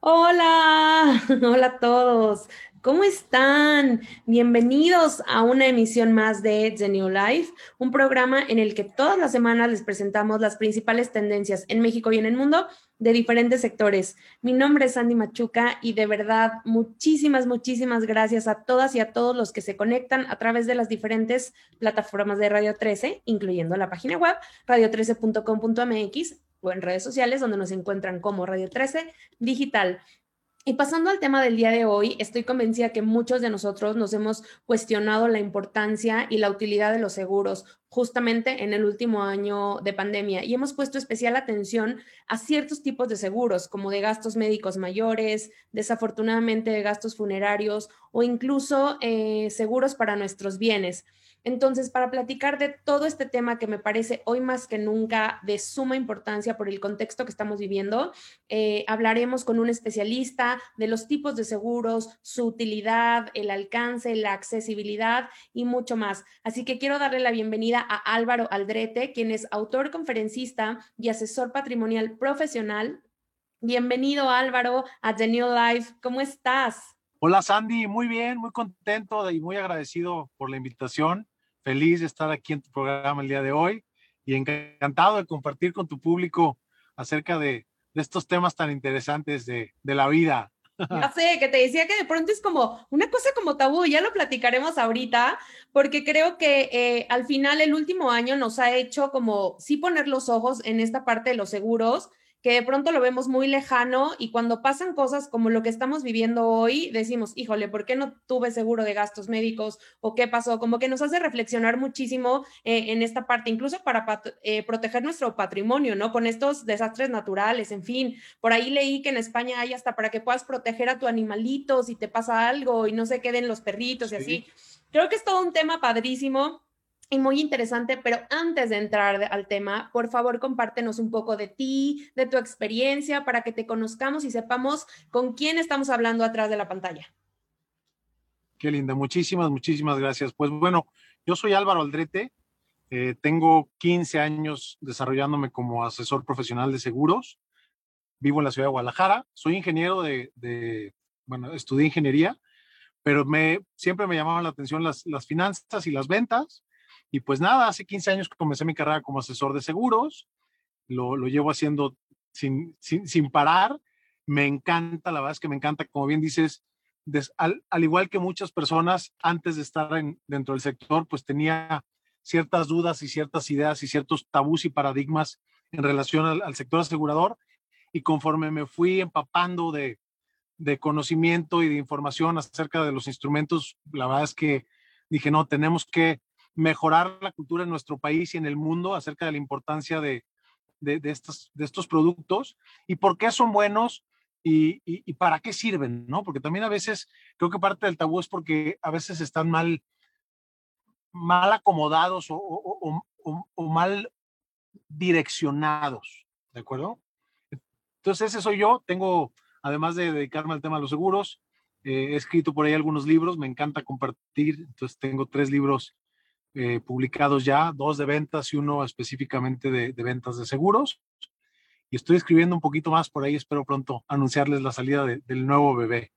Hola, hola a todos. ¿Cómo están? Bienvenidos a una emisión más de The New Life, un programa en el que todas las semanas les presentamos las principales tendencias en México y en el mundo de diferentes sectores. Mi nombre es Sandy Machuca y de verdad muchísimas, muchísimas gracias a todas y a todos los que se conectan a través de las diferentes plataformas de Radio 13, incluyendo la página web radio13.com.mx o en redes sociales donde nos encuentran como Radio 13 Digital. Y pasando al tema del día de hoy, estoy convencida que muchos de nosotros nos hemos cuestionado la importancia y la utilidad de los seguros justamente en el último año de pandemia y hemos puesto especial atención a ciertos tipos de seguros, como de gastos médicos mayores, desafortunadamente de gastos funerarios o incluso eh, seguros para nuestros bienes. Entonces, para platicar de todo este tema que me parece hoy más que nunca de suma importancia por el contexto que estamos viviendo, eh, hablaremos con un especialista de los tipos de seguros, su utilidad, el alcance, la accesibilidad y mucho más. Así que quiero darle la bienvenida a Álvaro Aldrete, quien es autor, conferencista y asesor patrimonial profesional. Bienvenido Álvaro a The New Life. ¿Cómo estás? Hola Sandy, muy bien, muy contento y muy agradecido por la invitación feliz de estar aquí en tu programa el día de hoy y encantado de compartir con tu público acerca de, estos temas tan interesantes de, la vida. Ya sé, que te decía que de pronto es como una cosa como tabú, ya lo platicaremos ahorita, porque creo que eh, al final el último año nos ha hecho como sí poner los ojos en esta parte de los seguros que de pronto lo vemos muy lejano y cuando pasan cosas como lo que estamos viviendo hoy, decimos, híjole, ¿por qué no tuve seguro de gastos médicos o qué pasó? Como que nos hace reflexionar muchísimo eh, en esta parte, incluso para eh, proteger nuestro patrimonio, ¿no? Con estos desastres naturales, en fin, por ahí leí que en España hay hasta para que puedas proteger a tu animalito si te pasa algo y no se queden los perritos y así. Creo que es todo un tema padrísimo y muy interesante, pero antes de entrar al tema, por favor compártenos un poco de ti, de tu experiencia, para que te conozcamos y sepamos con quién estamos hablando atrás de la pantalla. Qué linda, muchísimas, muchísimas gracias. Pues bueno, yo soy Álvaro Aldrete, eh, tengo 15 años desarrollándome como asesor profesional de seguros, vivo en la ciudad de Guadalajara, soy ingeniero de, de bueno, estudié ingeniería, pero me, siempre me llamaban la atención las, las finanzas y las ventas y pues nada, hace 15 años comencé mi carrera como asesor de seguros, lo, lo llevo haciendo sin, sin, sin, parar. Me encanta, la verdad es que me encanta, como bien dices, al, al, igual que muchas personas antes de estar en, dentro del sector, pues tenía ciertas dudas y ciertas ideas y ciertos tabús y paradigmas en relación al, al sector asegurador. Y conforme me fui empapando de, de conocimiento y de información acerca de los instrumentos, la verdad es que dije, no, tenemos que mejorar la cultura en nuestro país y en el mundo acerca de la importancia de, de, estos, de estos productos y por qué son buenos y, y, para qué sirven, ¿no? Porque también a veces creo que parte del tabú es porque a veces están mal, mal acomodados o, o, o, mal direccionados, ¿de acuerdo? Entonces ese soy yo, tengo, además de dedicarme al tema de los seguros, eh, he escrito por ahí algunos libros, me encanta compartir, entonces tengo tres libros eh, publicados ya, dos de ventas y uno específicamente de, ventas de seguros. Y estoy escribiendo un poquito más por ahí, espero pronto anunciarles la salida del nuevo bebé.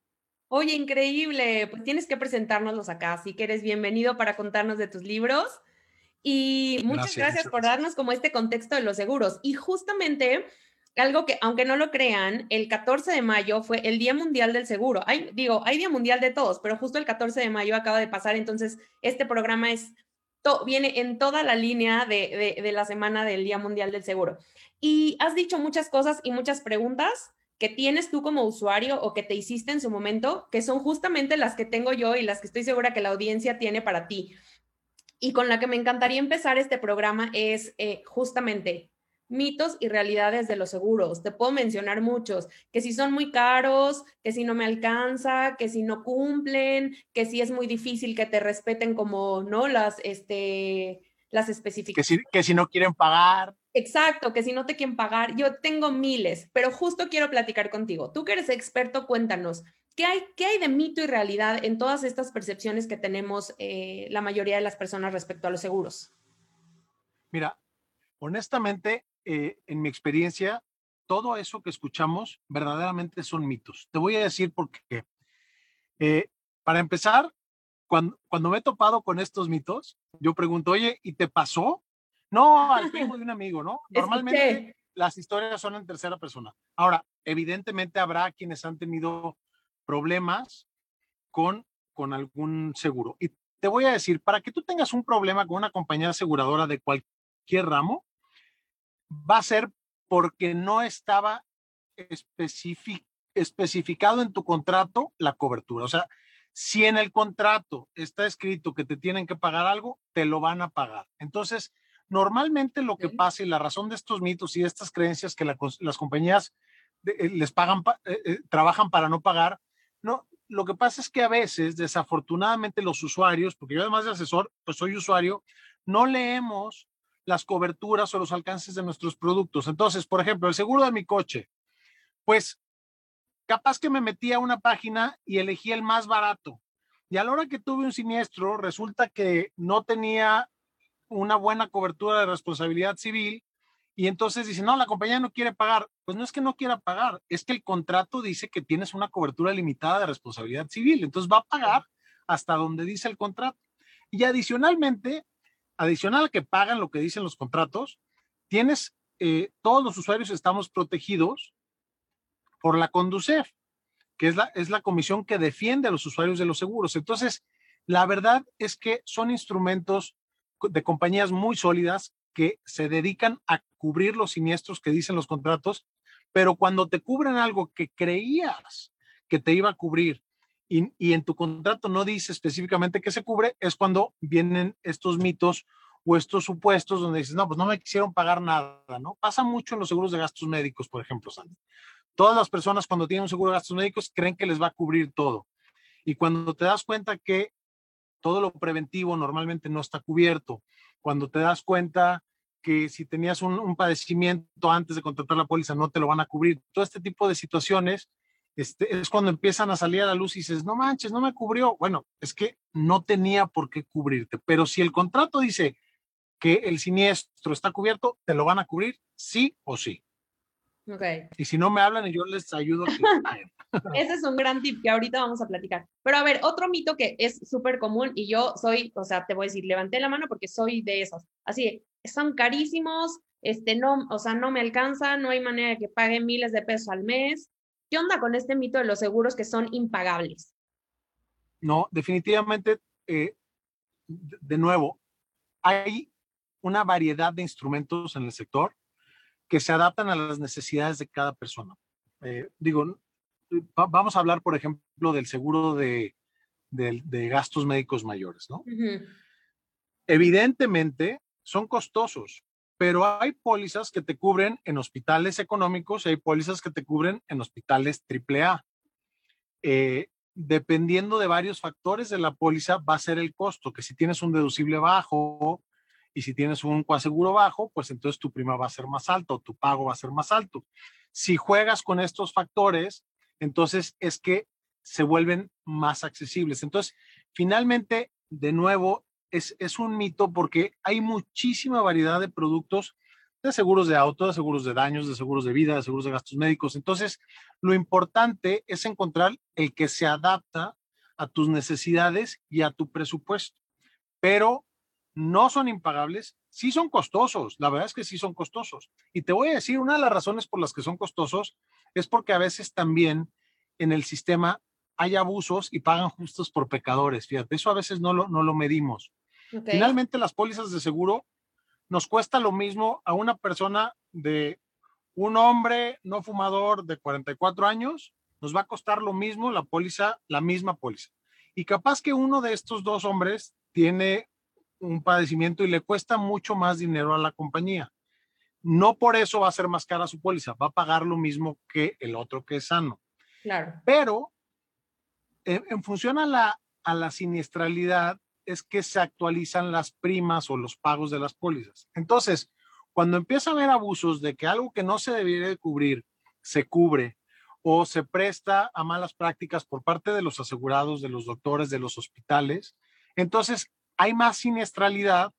Oye, increíble, pues tienes que presentárnoslos acá, así que eres bienvenido para contarnos de tus libros. Y muchas gracias, por darnos como este contexto de los seguros. Y justamente algo que, aunque no lo crean, el 14 de mayo fue el Día Mundial del Seguro. Hay, digo, hay Día Mundial de todos, pero justo el 14 de mayo acaba de pasar, entonces este programa es viene en toda la línea de, de, la semana del Día Mundial del Seguro. Y has dicho muchas cosas y muchas preguntas que tienes tú como usuario o que te hiciste en su momento, que son justamente las que tengo yo y las que estoy segura que la audiencia tiene para ti. Y con la que me encantaría empezar este programa es eh, justamente mitos y realidades de los seguros. Te puedo mencionar muchos, que si son muy caros, que si no me alcanza, que si no cumplen, que si es muy difícil que te respeten como, ¿no? Las, este, las especificaciones. Que si, no quieren pagar. Exacto, que si no te quieren pagar. Yo tengo miles, pero justo quiero platicar contigo. Tú que eres experto, cuéntanos. ¿Qué hay, qué hay de mito y realidad en todas estas percepciones que tenemos eh, la mayoría de las personas respecto a los seguros? Mira, honestamente, eh, en mi experiencia, todo eso que escuchamos verdaderamente son mitos. Te voy a decir por qué. Eh, para empezar, cuando, cuando me he topado con estos mitos, yo pregunto, oye, ¿y te pasó? No, al primo de un amigo, ¿no? Normalmente las historias son en tercera persona. Ahora, evidentemente habrá quienes han tenido problemas con, con algún seguro. Y te voy a decir, para que tú tengas un problema con una compañía aseguradora de cualquier ramo, va a ser porque no estaba especificado en tu contrato la cobertura. O sea, si en el contrato está escrito que te tienen que pagar algo, te lo van a pagar. Entonces, normalmente lo que pasa y la razón de estos mitos y de estas creencias que las compañías eh, les pagan, eh, eh, trabajan para no pagar, no, lo que pasa es que a veces, desafortunadamente, los usuarios, porque yo además de asesor, pues soy usuario, no leemos las coberturas o los alcances de nuestros productos. Entonces, por ejemplo, el seguro de mi coche, pues capaz que me metí a una página y elegí el más barato. Y a la hora que tuve un siniestro, resulta que no tenía una buena cobertura de responsabilidad civil y entonces dice, no, la compañía no quiere pagar. Pues no es que no quiera pagar, es que el contrato dice que tienes una cobertura limitada de responsabilidad civil. Entonces va a pagar hasta donde dice el contrato. Y adicionalmente, adicional a que pagan lo que dicen los contratos, tienes, eh, todos los usuarios estamos protegidos por la Conducef, que es la, es la comisión que defiende a los usuarios de los seguros. Entonces, la verdad es que son instrumentos de compañías muy sólidas que se dedican a cubrir los siniestros que dicen los contratos, pero cuando te cubren algo que creías que te iba a cubrir y, en tu contrato no dice específicamente que se cubre, es cuando vienen estos mitos o estos supuestos donde dices, no, pues no me quisieron pagar nada, ¿no? Pasa mucho en los seguros de gastos médicos, por ejemplo, Sandy. Todas las personas cuando tienen un seguro de gastos médicos creen que les va a cubrir todo. Y cuando te das cuenta que todo lo preventivo normalmente no está cubierto, cuando te das cuenta que si tenías un, un padecimiento antes de contratar la póliza no te lo van a cubrir, todo este tipo de situaciones, este, es cuando empiezan a salir a la luz y dices, no manches, no me cubrió. Bueno, es que no tenía por qué cubrirte, pero si el contrato dice que el siniestro está cubierto, te lo van a cubrir sí o sí. Ok. Y si no me hablan y yo les ayudo. Ese es un gran tip que ahorita vamos a platicar. Pero a ver, otro mito que es súper común y yo soy, o sea, te voy a decir, levanté la mano porque soy de esos. Así, son carísimos, este, no, o sea, no me alcanza, no hay manera de que pague miles de pesos al mes. ¿Qué onda con este mito de los seguros que son impagables? No, definitivamente, eh, de nuevo, hay una variedad de instrumentos en el sector que se adaptan a las necesidades de cada persona. Eh, digo, vamos a hablar, por ejemplo, del seguro de, gastos médicos mayores, ¿no? Evidentemente, son costosos, pero hay pólizas que te cubren en hospitales económicos y hay pólizas que te cubren en hospitales AAA. Eh, dependiendo de varios factores de la póliza, va a ser el costo, que si tienes un deducible bajo y si tienes un coaseguro bajo, pues entonces tu prima va a ser más alta o tu pago va a ser más alto. Si juegas con estos factores, entonces es que se vuelven más accesibles. Entonces, finalmente, de nuevo, es, un mito porque hay muchísima variedad de productos de seguros de auto, de seguros de daños, de seguros de vida, de seguros de gastos médicos. Entonces, lo importante es encontrar el que se adapta a tus necesidades y a tu presupuesto. Pero no son impagables, sí son costosos, la verdad es que sí son costosos. Y te voy a decir, una de las razones por las que son costosos es porque a veces también en el sistema hay abusos y pagan justos por pecadores. Fíjate, eso a veces no lo, no lo medimos. Finalmente, las pólizas de seguro nos cuesta lo mismo a una persona de un hombre no fumador de 44 años, nos va a costar lo mismo la póliza, la misma póliza. Y capaz que uno de estos dos hombres tiene un padecimiento y le cuesta mucho más dinero a la compañía. No por eso va a ser más cara su póliza, va a pagar lo mismo que el otro que es sano. Claro. Pero en, función a la, a la siniestralidad, es que se actualizan las primas o los pagos de las pólizas. Entonces, cuando empieza a haber abusos de que algo que no se debería de cubrir se cubre o se presta a malas prácticas por parte de los asegurados, de los doctores, de los hospitales, entonces hay más siniestralidad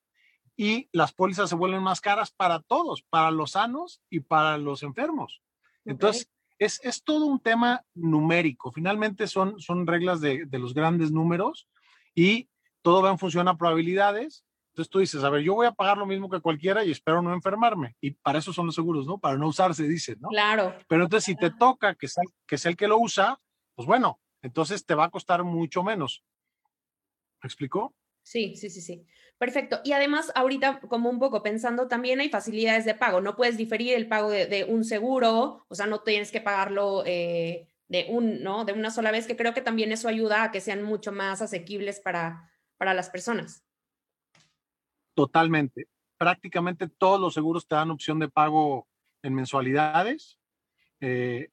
y las pólizas se vuelven más caras para todos, para los sanos y para los enfermos. Entonces, es, es, todo un tema numérico. Finalmente son, son reglas de, de los grandes números y todo va en función a probabilidades. Entonces tú dices, a ver, yo voy a pagar lo mismo que cualquiera y espero no enfermarme. Y para eso son los seguros, ¿no? Para no usarse, dicen, ¿no? Claro. Pero entonces si te toca que sea, que sea el que lo usa, pues bueno, entonces te va a costar mucho menos. ¿Me explicó? Sí, sí, sí, sí. Perfecto. Y además, ahorita, como un poco pensando, también hay facilidades de pago. No puedes diferir el pago de, un seguro, o sea, no tienes que pagarlo eh, de, un, ¿no? de una sola vez, que creo que también eso ayuda a que sean mucho más asequibles para, para las personas. Totalmente. Prácticamente todos los seguros te dan opción de pago en mensualidades. Eh,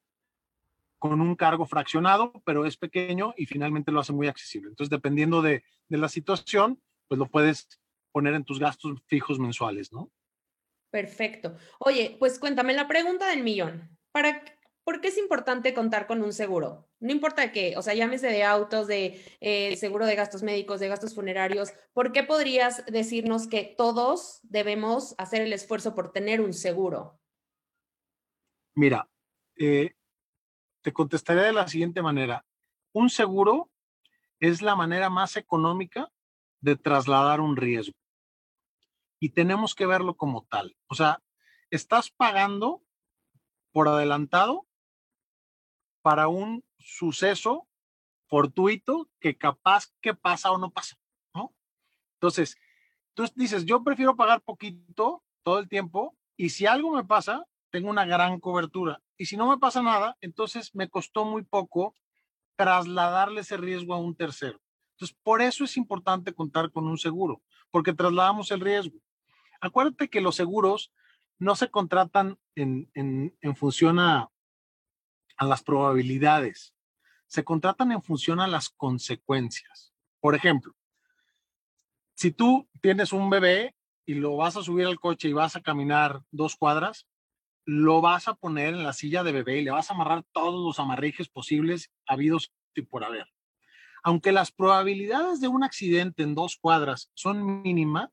con un cargo fraccionado, pero es pequeño y finalmente lo hace muy accesible. Entonces, dependiendo de, la situación, pues lo puedes poner en tus gastos fijos mensuales, ¿no? Perfecto. Oye, pues cuéntame la pregunta del millón. ¿Para ¿Por qué es importante contar con un seguro? No importa qué, o sea, llámese de autos, de eh, seguro de gastos médicos, de gastos funerarios. ¿Por qué podrías decirnos que todos debemos hacer el esfuerzo por tener un seguro? Mira, eh, te contestaré de la siguiente manera. Un seguro es la manera más económica de trasladar un riesgo. Y tenemos que verlo como tal. O sea, estás pagando por adelantado para un suceso fortuito que capaz que pasa o no pasa, ¿no? Entonces, tú dices, yo prefiero pagar poquito todo el tiempo y si algo me pasa, tengo una gran cobertura. Y si no me pasa nada, entonces me costó muy poco trasladarle ese riesgo a un tercero. Entonces, por eso es importante contar con un seguro, porque trasladamos el riesgo. Acuérdate que los seguros no se contratan en, función a, a las probabilidades, se contratan en función a las consecuencias. Por ejemplo, si tú tienes un bebé y lo vas a subir al coche y vas a caminar dos cuadras, lo vas a poner en la silla de bebé y le vas a amarrar todos los amarrijes posibles habidos y por haber. Aunque las probabilidades de un accidente en dos cuadras son mínimas,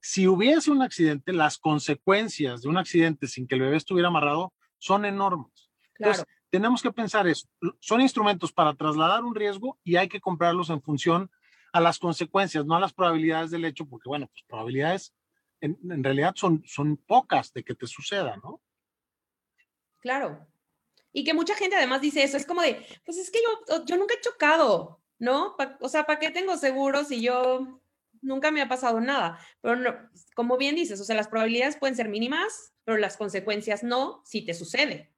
si hubiese un accidente, las consecuencias de un accidente sin que el bebé estuviera amarrado son enormes. Entonces, tenemos que pensar eso. Son instrumentos para trasladar un riesgo y hay que comprarlos en función a las consecuencias, no a las probabilidades del hecho, porque bueno, pues probabilidades en, realidad son, son pocas de que te suceda, ¿no? Claro. Y que mucha gente además dice eso, es como de, pues es que yo, yo nunca he chocado, ¿no? o sea, ¿para qué tengo seguro si yo nunca me ha pasado nada? Pero como bien dices, o sea, las probabilidades pueden ser mínimas, pero las consecuencias no si te sucede.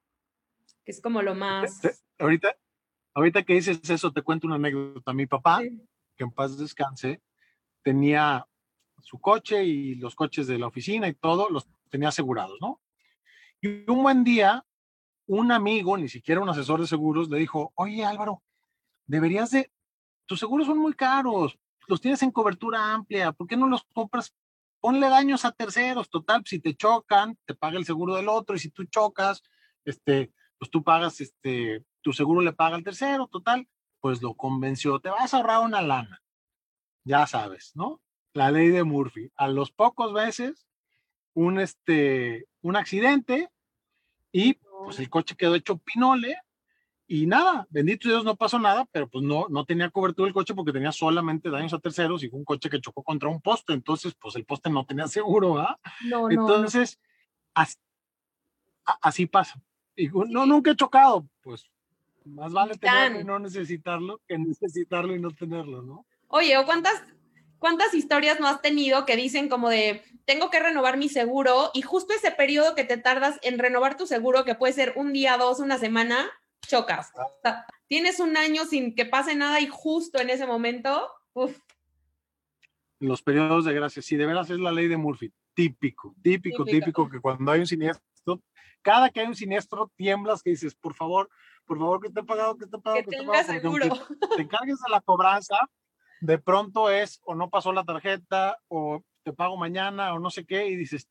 Que es como lo más... Ahorita, ahorita que dices eso, te cuento una anécdota. Mi papá, que en paz descanse, tenía su coche y los coches de la oficina y todo, los tenía asegurados, ¿no? Y un buen día, un amigo, ni siquiera un asesor de seguros, le dijo, oye Álvaro, deberías de, tus seguros son muy caros, los tienes en cobertura amplia, ¿por qué no los compras? Ponle daños a terceros, total, si te chocan, te paga el seguro del otro, y si tú chocas, este, pues tú pagas, este, tu seguro le paga al tercero, total, pues lo convenció, te vas a ahorrar una lana, ya sabes, ¿no? La ley de Murphy. A los pocos veces, un, este, un accidente y pues el coche quedó hecho pinole y nada, bendito Dios, no pasó nada, pero pues no, no tenía cobertura el coche porque tenía solamente daños a terceros y fue un coche que chocó contra un poste, entonces pues el poste no tenía seguro, ¿ah? No, entonces, Así, pasa. Y no, nunca he chocado, pues más vale tenerlo y no necesitarlo que necesitarlo y no tenerlo, ¿no? Oye, ¿o cuántas, ¿Cuántas historias no has tenido que dicen como de, tengo que renovar mi seguro y justo ese periodo que te tardas en renovar tu seguro, que puede ser un día, dos, una semana, chocas? tienes un año sin que pase nada y justo en ese momento, uff. Los periodos de gracia, sí, de veras es la ley de Murphy. Típico, típico, típico, que cuando hay un siniestro, cada que hay un siniestro tiemblas que dices, por favor, por favor, que te he pagado, que te he pagado, que, te he pagado. Seguro. Te encargues de la cobranza, de pronto es o no pasó la tarjeta o te pago mañana o no sé qué y dices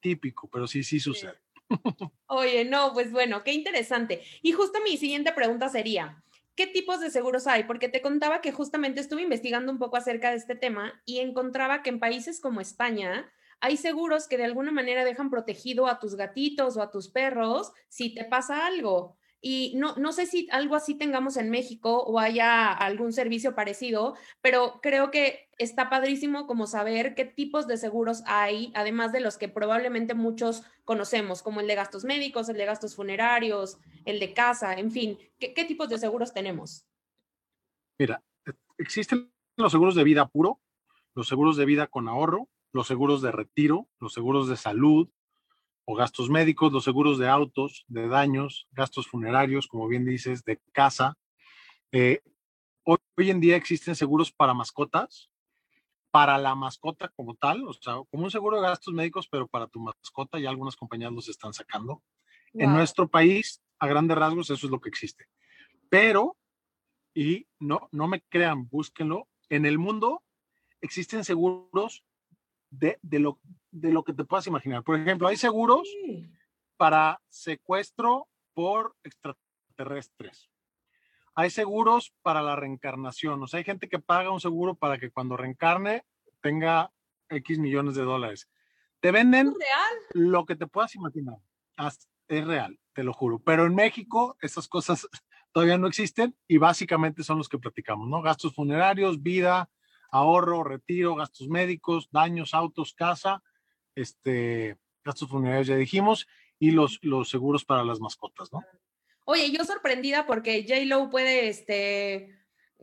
típico, pero sí, sí sucede. Oye, no, pues bueno, qué interesante. Y justo mi siguiente pregunta sería, ¿qué tipos de seguros hay? Porque te contaba que justamente estuve investigando un poco acerca de este tema y encontraba que en países como España hay seguros que de alguna manera dejan protegido a tus gatitos o a tus perros si te pasa algo. Y no, no sé si algo así tengamos en México o haya algún servicio parecido, pero creo que está padrísimo como saber qué tipos de seguros hay, además de los que probablemente muchos conocemos, como el de gastos médicos, el de gastos funerarios, el de casa, en fin, ¿qué, qué tipos de seguros tenemos? Mira, e, existen los seguros de vida puro, los seguros de vida con ahorro, los seguros de retiro, los seguros de salud, o gastos médicos, los seguros de autos, de daños, gastos funerarios, como bien dices, de casa. Eh, hoy, en día existen seguros para mascotas, para la mascota como tal, o sea, como un seguro de gastos médicos, pero para tu mascota, ya algunas compañías los están sacando. En nuestro país, a grandes rasgos, eso es lo que existe. Pero, y no, no me crean, búsquenlo, en el mundo existen seguros de, lo, de lo que te puedas imaginar. Por ejemplo, hay seguros para secuestro por extraterrestres. Hay seguros para la reencarnación. O sea, hay gente que paga un seguro para que cuando reencarne tenga X millones de dólares. Te venden lo que te puedas imaginar. Es real, te lo juro. Pero en México esas cosas todavía no existen y básicamente son los que platicamos, ¿no? Gastos funerarios, vida, ahorro, retiro, gastos médicos, daños, autos, casa, este, gastos funerarios, ya dijimos, y los, los seguros para las mascotas, ¿no? Oye, yo sorprendida porque J-Lo puede este,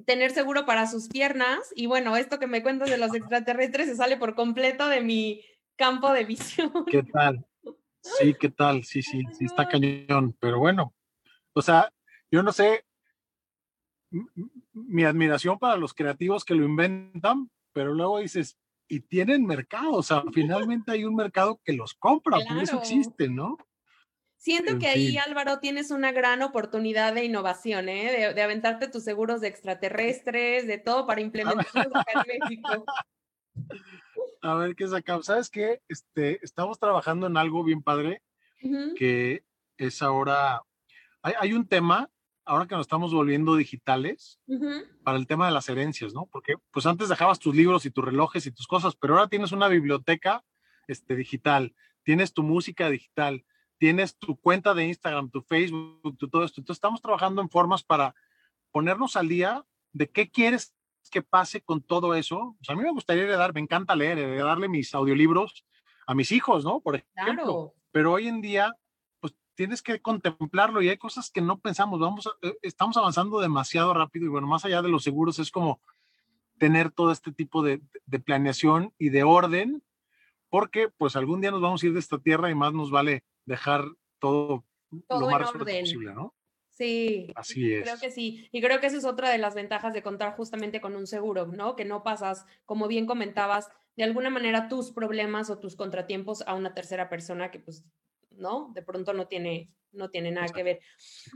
tener seguro para sus piernas y bueno, esto que me cuentas de los extraterrestres se sale por completo de mi campo de visión. ¿Qué tal? Sí, ¿qué tal? Sí, sí, sí, está cañón, pero bueno, o sea, yo no sé, mi admiración para los creativos que lo inventan, pero luego dices, y tienen mercado, o sea, finalmente hay un mercado que los compra, por eso existen, ¿no? Siento que ahí, Álvaro, tienes una gran oportunidad de innovación, ¿eh? De, aventarte tus seguros de extraterrestres, de todo para implementarlos acá en México. A ver qué sacamos. ¿Sabes qué? Este, estamos trabajando en algo bien padre, que es ahora, hay, hay, un tema ahora que nos estamos volviendo digitales, para el tema de las herencias, ¿no? Porque pues antes dejabas tus libros y tus relojes y tus cosas, pero ahora tienes una biblioteca este, digital, tienes tu música digital, tienes tu cuenta de Instagram, tu Facebook, tu todo esto. Entonces estamos trabajando en formas para ponernos al día de qué quieres que pase con todo eso. O sea, a mí me gustaría heredar, me encanta leer, darle mis audiolibros a mis hijos, ¿no? Por ejemplo. Claro. Pero hoy en día tienes que contemplarlo y hay cosas que no pensamos, vamos, eh, estamos avanzando demasiado rápido y bueno, más allá de los seguros es como tener todo este tipo de, planeación y de orden, porque pues algún día nos vamos a ir de esta tierra y más nos vale dejar todo, lo más posible, ¿no? Sí, así es. Creo que sí. Y creo que esa es otra de las ventajas de contar justamente con un seguro, ¿no? Que no pasas, como bien comentabas, de alguna manera tus problemas o tus contratiempos a una tercera persona que pues ¿no? De pronto no tiene, no tiene nada que ver.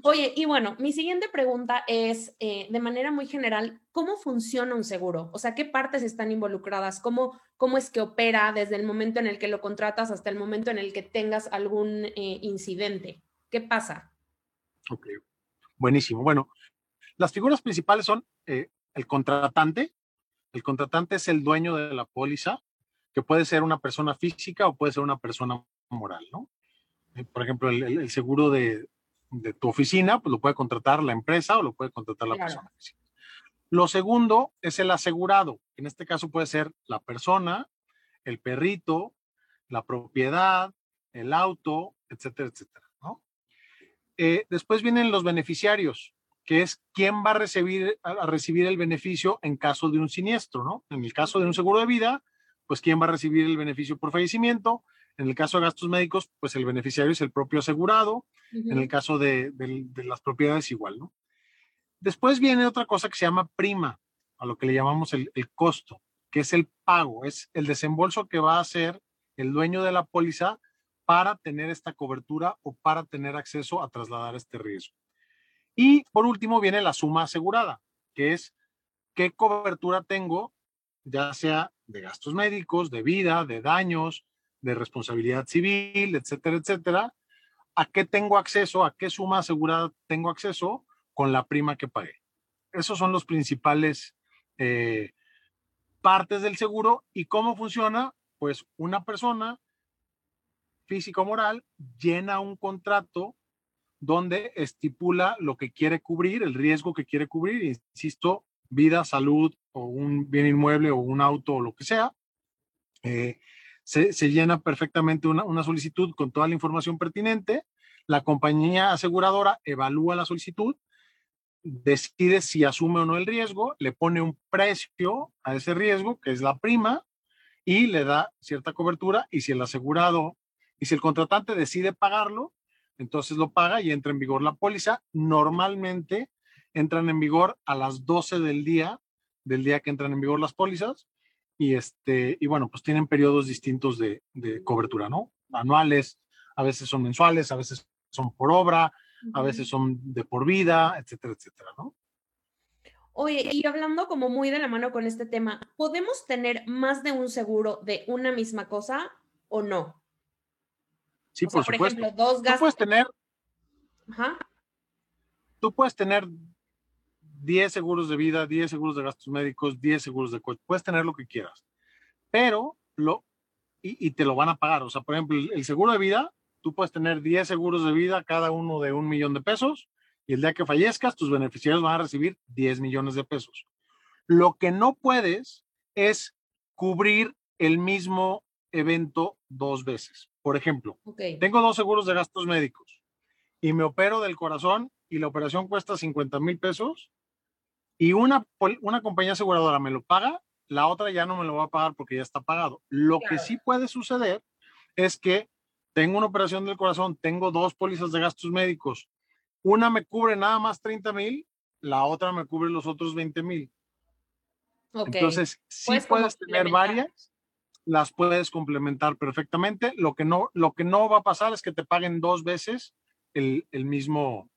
Oye, y bueno, mi siguiente pregunta es, eh, de manera muy general, ¿cómo funciona un seguro? O sea, ¿qué partes están involucradas? ¿Cómo, cómo es que opera desde el momento en el que lo contratas hasta el momento en el que tengas algún eh, incidente? ¿Qué pasa? Ok, buenísimo. Bueno, las figuras principales son eh, el contratante. El contratante es el dueño de la póliza, que puede ser una persona física o puede ser una persona moral, ¿no? Eh, por ejemplo, el, seguro de, tu oficina, pues lo puede contratar la empresa o lo puede contratar la persona. Lo segundo es el asegurado. En este caso puede ser la persona, el perrito, la propiedad, el auto, etcétera, etcétera. Eh, después vienen los beneficiarios, que es quién va a recibir, a recibir el beneficio en caso de un siniestro, ¿no? En el caso de un seguro de vida, pues quién va a recibir el beneficio por fallecimiento. En el caso de gastos médicos, pues el beneficiario es el propio asegurado. En el caso de, las propiedades, igual, ¿no? Después viene otra cosa que se llama prima, a lo que le llamamos el, costo, que es el pago, es el desembolso que va a hacer el dueño de la póliza para tener esta cobertura o para tener acceso a trasladar este riesgo. Y por último viene la suma asegurada, que es qué cobertura tengo, ya sea de gastos médicos, de vida, de daños, de responsabilidad civil, etcétera, etcétera, ¿a qué tengo acceso? ¿A qué suma asegurada tengo acceso con la prima que pagué? Esos son los principales eh, partes del seguro y cómo funciona. pues una persona físico moral llena un contrato donde estipula lo que quiere cubrir, el riesgo que quiere cubrir, insisto, vida, salud o un bien inmueble o un auto o lo que sea. Eh, se, llena perfectamente una, una solicitud con toda la información pertinente. La compañía aseguradora evalúa la solicitud, decide si asume o no el riesgo, le pone un precio a ese riesgo, que es la prima, y le da cierta cobertura. Y si el asegurado y si el contratante decide pagarlo, entonces lo paga y entra en vigor la póliza. Normalmente entran en vigor a las 12 del día, del día que entran en vigor las pólizas. Y, este, y bueno, pues tienen periodos distintos de, de cobertura, ¿no? Anuales, a veces son mensuales, a veces son por obra, a veces son de por vida, etcétera, etcétera, ¿no? Oye, y hablando como muy de la mano con este tema, ¿podemos tener más de un seguro de una misma cosa o no? Sí, por, supuesto. Ejemplo, dos gastos. Tú puedes tener. Ajá. Tú puedes tener 10 seguros de vida, 10 seguros de gastos médicos, 10 seguros de coche. Puedes tener lo que quieras. Pero lo. Y, te lo van a pagar. O sea, por ejemplo, el, seguro de vida, tú puedes tener 10 seguros de vida, cada uno de un millón de pesos. Y el día que fallezcas, tus beneficiarios van a recibir 10 millones de pesos. Lo que no puedes es cubrir el mismo evento dos veces. Por ejemplo, tengo dos seguros de gastos médicos y me opero del corazón y la operación cuesta 50 mil pesos y una, una compañía aseguradora me lo paga, la otra ya no me lo va a pagar porque ya está pagado. Lo que sí puede suceder es que tengo una operación del corazón, tengo dos pólizas de gastos médicos, una me cubre nada más 30 mil, la otra me cubre los otros 20 mil. Entonces, sí puedes tener varias las puedes complementar perfectamente. Lo que no, lo que no va a pasar es que te paguen dos veces el, mismo,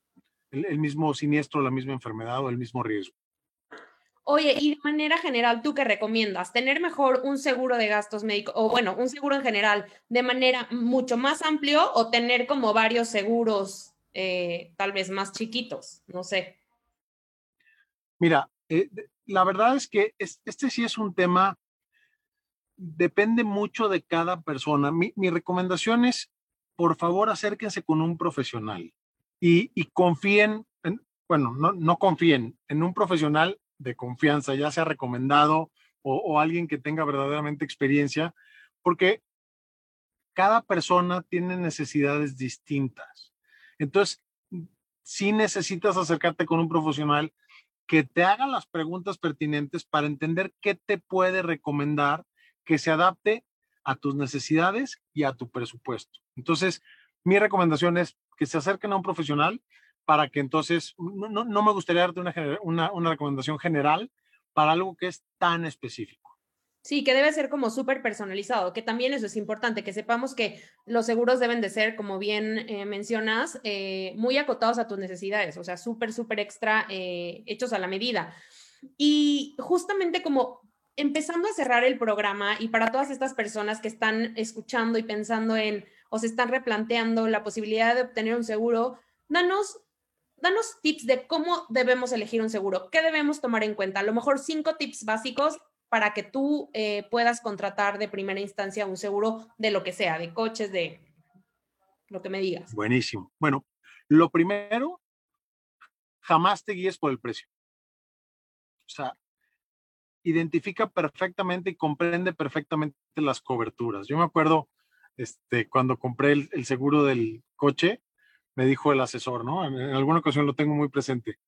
el, mismo siniestro, la misma enfermedad o el mismo riesgo. Oye, y de manera general, ¿tú qué recomiendas? ¿Tener mejor un seguro de gastos médicos o bueno, un seguro en general de manera mucho más amplio o tener como varios seguros eh, tal vez más chiquitos? No sé. Mira, eh, la verdad es que este sí es un tema depende mucho de cada persona. Mi, recomendación es, por favor, acérquense con un profesional y, confíen, en, bueno, no, no, confíen en un profesional de confianza, ya sea recomendado o, alguien que tenga verdaderamente experiencia, porque cada persona tiene necesidades distintas. Entonces, si necesitas acercarte con un profesional que te haga las preguntas pertinentes para entender qué te puede recomendar que se adapte a tus necesidades y a tu presupuesto. Entonces, mi recomendación es que se acerquen a un profesional para que entonces, no, me gustaría darte una, una, recomendación general para algo que es tan específico. Sí, que debe ser como súper personalizado, que también eso es importante, que sepamos que los seguros deben de ser, como bien eh, mencionas, eh, muy acotados a tus necesidades, o sea, súper, súper extra, eh, hechos a la medida. Y justamente como empezando a cerrar el programa y para todas estas personas que están escuchando y pensando en o se están replanteando la posibilidad de obtener un seguro, danos, danos tips de cómo debemos elegir un seguro, qué debemos tomar en cuenta. A lo mejor cinco tips básicos para que tú eh, puedas contratar de primera instancia un seguro de lo que sea, de coches, de lo que me digas. Buenísimo. Bueno, lo primero, jamás te guíes por el precio. O sea, identifica perfectamente y comprende perfectamente las coberturas. Yo me acuerdo, este, cuando compré el, seguro del coche, me dijo el asesor, ¿no? En, alguna ocasión lo tengo muy presente.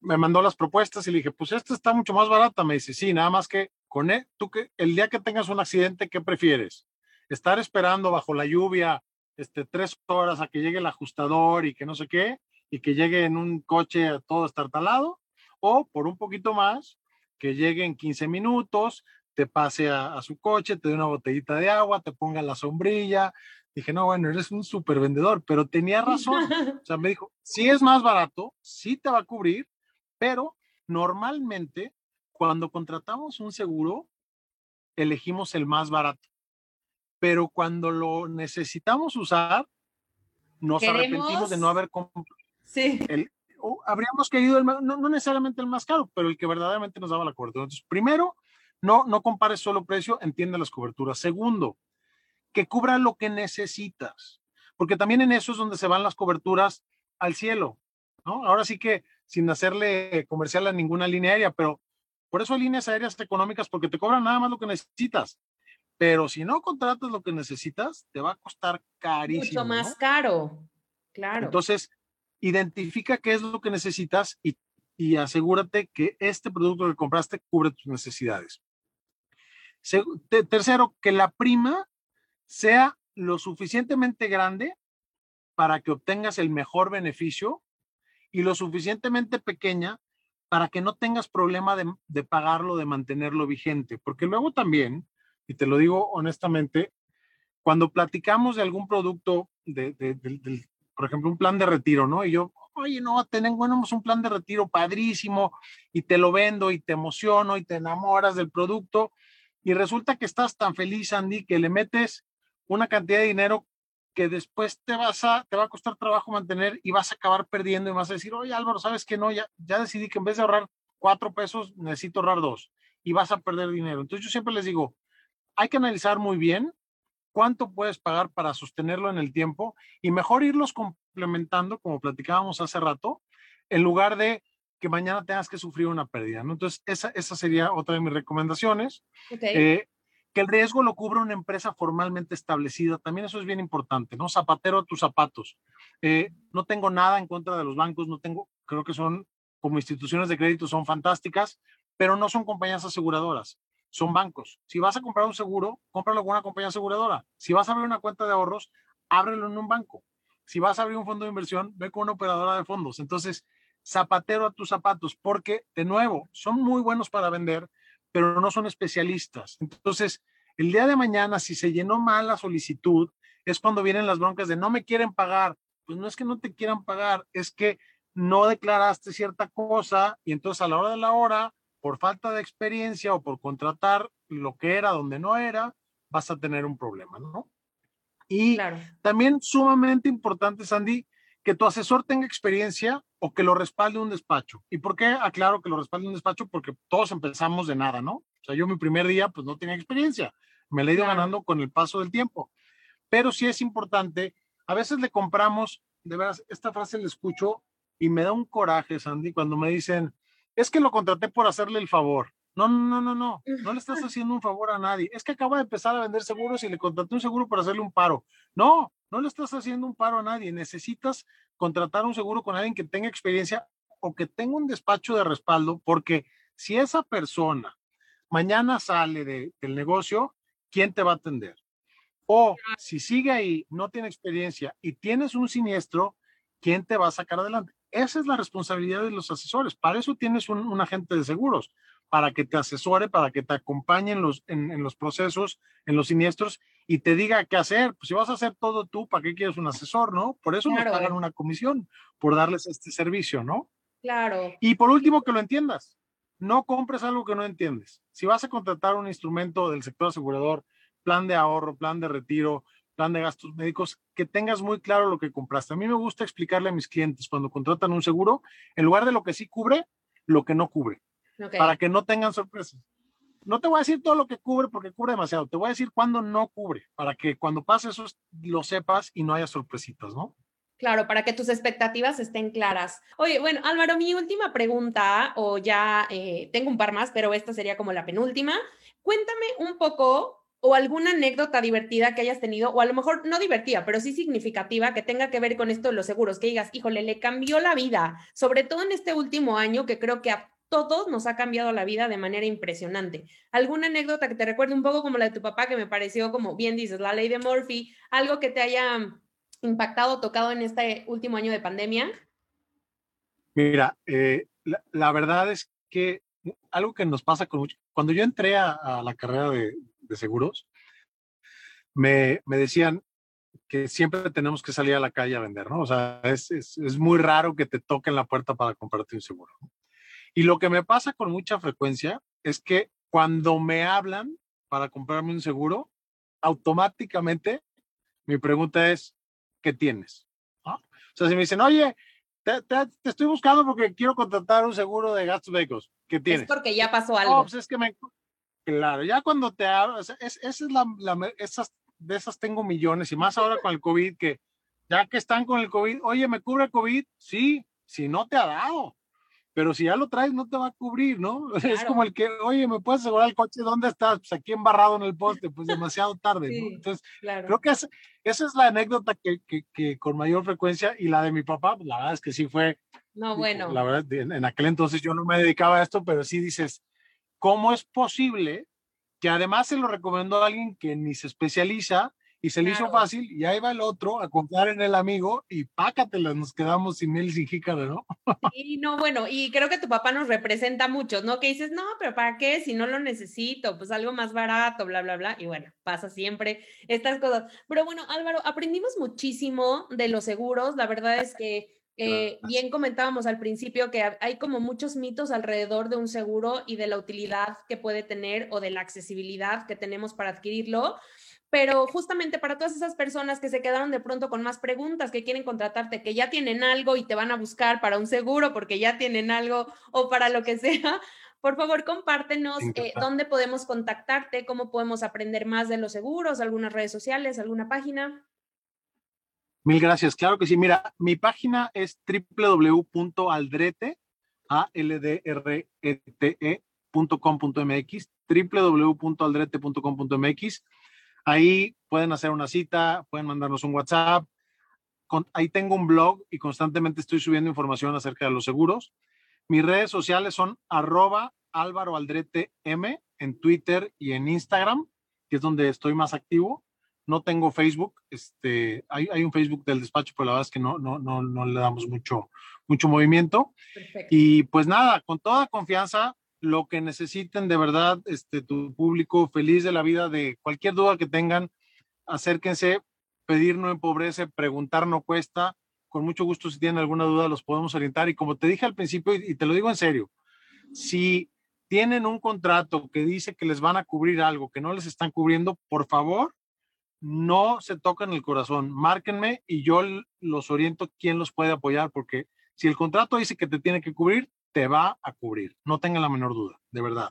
Me mandó las propuestas y le dije, pues esta está mucho más barata. Me dice, sí, nada más que con él, e, tú que el día que tengas un accidente, ¿qué prefieres? Estar esperando bajo la lluvia este, tres horas a que llegue el ajustador y que no sé qué, y que llegue en un coche todo estartalado, o por un poquito más, que llegue en 15 minutos, te pase a, su coche, te dé una botellita de agua, te ponga la sombrilla. Dije, no, bueno, eres un súper vendedor, pero tenía razón. O sea, me dijo, sí es más barato, sí te va a cubrir, pero normalmente cuando contratamos un seguro, elegimos el más barato. Pero cuando lo necesitamos usar, nos arrepentimos de no haber comprado sí. el, habríamos querido, no, necesariamente el más caro, pero el que verdaderamente nos daba la cobertura. Entonces, primero, no, no compares solo precio, entiende las coberturas. Segundo, que cubra lo que necesitas, porque también en eso es donde se van las coberturas al cielo, ¿no? Ahora sí que sin hacerle comercial a ninguna línea aérea, pero por eso hay líneas aéreas económicas, porque te cobran nada más lo que necesitas. Pero si no contratas lo que necesitas, te va a costar carísimo. Mucho más caro, claro. Entonces, identifica qué es lo que necesitas y, y asegúrate que este producto que compraste cubre tus necesidades. tercero, que la prima sea lo suficientemente grande para que obtengas el mejor beneficio y lo suficientemente pequeña para que no tengas problema de, de, pagarlo, de mantenerlo vigente. Porque luego también, y te lo digo honestamente, cuando platicamos de algún producto, de, de, por ejemplo, un plan de retiro, ¿no? Y yo, oye, no, tenemos un plan de retiro padrísimo y te lo vendo y te emociono y te enamoras del producto y resulta que estás tan feliz, Andy, que le metes una cantidad de dinero que después te vas a, te va a costar trabajo mantener y vas a acabar perdiendo y vas a decir, oye Álvaro, ¿sabes que no? Ya, ya decidí que en vez de ahorrar cuatro pesos, necesito ahorrar dos y vas a perder dinero. Entonces yo siempre les digo, hay que analizar muy bien cuánto puedes pagar para sostenerlo en el tiempo y mejor irlos complementando, como platicábamos hace rato, en lugar de que mañana tengas que sufrir una pérdida. ¿no? Entonces, esa, esa sería otra de mis recomendaciones. Okay. Eh, que el riesgo lo cubra una empresa formalmente establecida, también eso es bien importante, ¿no? Zapatero a tus zapatos. Eh, no tengo nada en contra de los bancos, no tengo, creo que son como instituciones de crédito, son fantásticas, pero no son compañías aseguradoras, son bancos. Si vas a comprar un seguro, cómpralo con una compañía aseguradora. Si vas a abrir una cuenta de ahorros, ábrelo en un banco. Si vas a abrir un fondo de inversión, ve con una operadora de fondos. Entonces, zapatero a tus zapatos, porque de nuevo, son muy buenos para vender, pero no son especialistas. Entonces, el día de mañana, si se llenó mal la solicitud, es cuando vienen las broncas de no me quieren pagar. Pues no es que no te quieran pagar, es que no declaraste cierta cosa y entonces a la hora de la hora, por falta de experiencia o por contratar lo que era donde no era, vas a tener un problema, ¿no? Y también sumamente importante, Sandy, que tu asesor tenga experiencia o que lo respalde un despacho. ¿Y por qué aclaro que lo respalde un despacho? Porque todos empezamos de nada, ¿no? O sea, yo mi primer día pues no tenía experiencia, me la he ido ganando con el paso del tiempo. Pero sí es importante, a veces le compramos, de veras, esta frase la escucho y me da un coraje, Sandy, cuando me dicen, es que lo contraté por hacerle el favor. No, no, no, no, no le estás haciendo un favor a nadie. Es que acaba de empezar a vender seguros y le contraté un seguro para hacerle un paro. No, no le estás haciendo un paro a nadie. Necesitas contratar un seguro con alguien que tenga experiencia o que tenga un despacho de respaldo, porque si esa persona mañana sale de, del negocio, ¿quién te va a atender? O si sigue ahí, no tiene experiencia y tienes un siniestro, ¿quién te va a sacar adelante? Esa es la responsabilidad de los asesores. Para eso tienes un agente de seguros para que te asesore, para que te acompañe en los, en, los procesos, en los siniestros y te diga qué hacer. Pues si vas a hacer todo tú, ¿para qué quieres un asesor, no? Por eso nos pagan una comisión, por darles este servicio, ¿no? Claro. Y por último, que lo entiendas. No compres algo que no entiendes. Si vas a contratar un instrumento del sector asegurador, plan de ahorro, plan de retiro, plan de gastos médicos, que tengas muy claro lo que compraste. A mí me gusta explicarle a mis clientes cuando contratan un seguro, en lugar de lo que sí cubre, lo que no cubre para que no tengan sorpresas. No te voy a decir todo lo que cubre porque cubre demasiado, te voy a decir cuándo no cubre, para que cuando pase eso lo sepas y no haya sorpresitas, ¿no? Claro, para que tus expectativas estén claras. Oye, bueno, Álvaro, mi última pregunta, o ya eh, tengo un par más, pero esta sería como la penúltima. Cuéntame un poco o alguna anécdota divertida que hayas tenido, o a lo mejor no divertida, pero sí significativa, que tenga que ver con esto de los seguros, que digas, híjole, le cambió la vida, sobre todo en este último año, que creo que a todos nos ha cambiado la vida de manera impresionante. ¿Alguna anécdota que te recuerde un poco como la de tu papá, que me pareció, como bien dices, la ley de Murphy, algo que te haya impactado, tocado en este último año de pandemia? Mira, eh, la, verdad es que algo que nos pasa con mucho, cuando yo entré a, la carrera de, seguros, me, decían que siempre tenemos que salir a la calle a vender, ¿no? O sea, es, es, es muy raro que te toquen la puerta para comprarte un seguro. ¿no? Y lo que me pasa con mucha frecuencia es que cuando me hablan para comprarme un seguro, automáticamente mi pregunta es, ¿qué tienes? O sea, si me dicen, oye, te, estoy buscando porque quiero contratar un seguro de gastos médicos, ¿qué tienes? Es porque ya pasó algo. pues es que me, Claro, ya cuando te hablas, es, esa es la, esas, de esas tengo millones y más ahora con el COVID, que ya que están con el COVID, oye, ¿me cubre el COVID? Sí, si no te ha dado pero si ya lo traes no te va a cubrir, ¿no? Es como el que, oye, ¿me puedes asegurar el coche? ¿Dónde estás? Pues aquí embarrado en el poste, pues demasiado tarde, ¿no? Entonces, creo que esa es la anécdota que, que, que, con mayor frecuencia y la de mi papá, pues la verdad es que sí fue. No, bueno. La verdad, en, aquel entonces yo no me dedicaba a esto, pero sí dices, ¿cómo es posible que además se lo recomendó a alguien que ni se especializa y se le hizo fácil y ahí va el otro a confiar en el amigo y pácatela, nos quedamos sin él sin jícara, ¿no? Y no, bueno, y creo que tu papá nos representa mucho, ¿no? Que dices, no, pero ¿para qué? Si no lo necesito, pues algo más barato, bla, bla, bla. Y bueno, pasa siempre estas cosas. Pero bueno, Álvaro, aprendimos muchísimo de los seguros. La verdad es que eh, bien comentábamos al principio que hay como muchos mitos alrededor de un seguro y de la utilidad que puede tener o de la accesibilidad que tenemos para adquirirlo pero justamente para todas esas personas que se quedaron de pronto con más preguntas, que quieren contratarte, que ya tienen algo y te van a buscar para un seguro porque ya tienen algo o para lo que sea, por favor compártenos eh, dónde podemos contactarte, cómo podemos aprender más de los seguros, algunas redes sociales, alguna página. Mil gracias, claro que sí. Mira, mi página es www.aldrete, a l d r e t -E www.aldrete.com.mx Ahí pueden hacer una cita, pueden mandarnos un WhatsApp. ahí tengo un blog y constantemente estoy subiendo información acerca de los seguros. Mis redes sociales son arroba Álvaro Aldrete M en Twitter y en Instagram, que es donde estoy más activo. No tengo Facebook, este, hay, hay un Facebook del despacho, pero la verdad es que no, no, no, no le damos mucho, mucho movimiento. Y pues nada, con toda confianza, lo que necesiten de verdad, este, tu público feliz de la vida, de cualquier duda que tengan, acérquense, pedir no empobrece, preguntar no cuesta. Con mucho gusto, si tienen alguna duda, los podemos orientar. Y como te dije al principio, y te lo digo en serio, si tienen un contrato que dice que les van a cubrir algo que no les están cubriendo, por favor, no se toquen el corazón, márquenme y yo los oriento quién los puede apoyar, porque si el contrato dice que te tiene que cubrir, te va a cubrir. No tenga la menor duda, de verdad.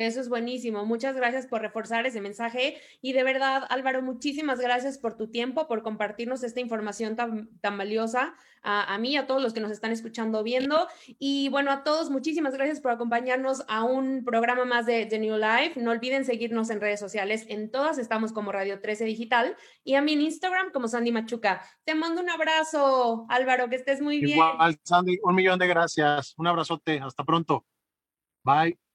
Eso es buenísimo. Muchas gracias por reforzar ese mensaje. Y de verdad, Álvaro, muchísimas gracias por tu tiempo, por compartirnos esta información tan, valiosa a, a mí, a todos los que nos están escuchando, viendo. Y bueno, a todos, muchísimas gracias por acompañarnos a un programa más de The New Life. No olviden seguirnos en redes sociales. En todas estamos como Radio 13 Digital y a mí en Instagram como Sandy Machuca. Te mando un abrazo, Álvaro, que estés muy bien. Igual, Sandy, un millón de gracias. Un abrazote. Hasta pronto. Bye.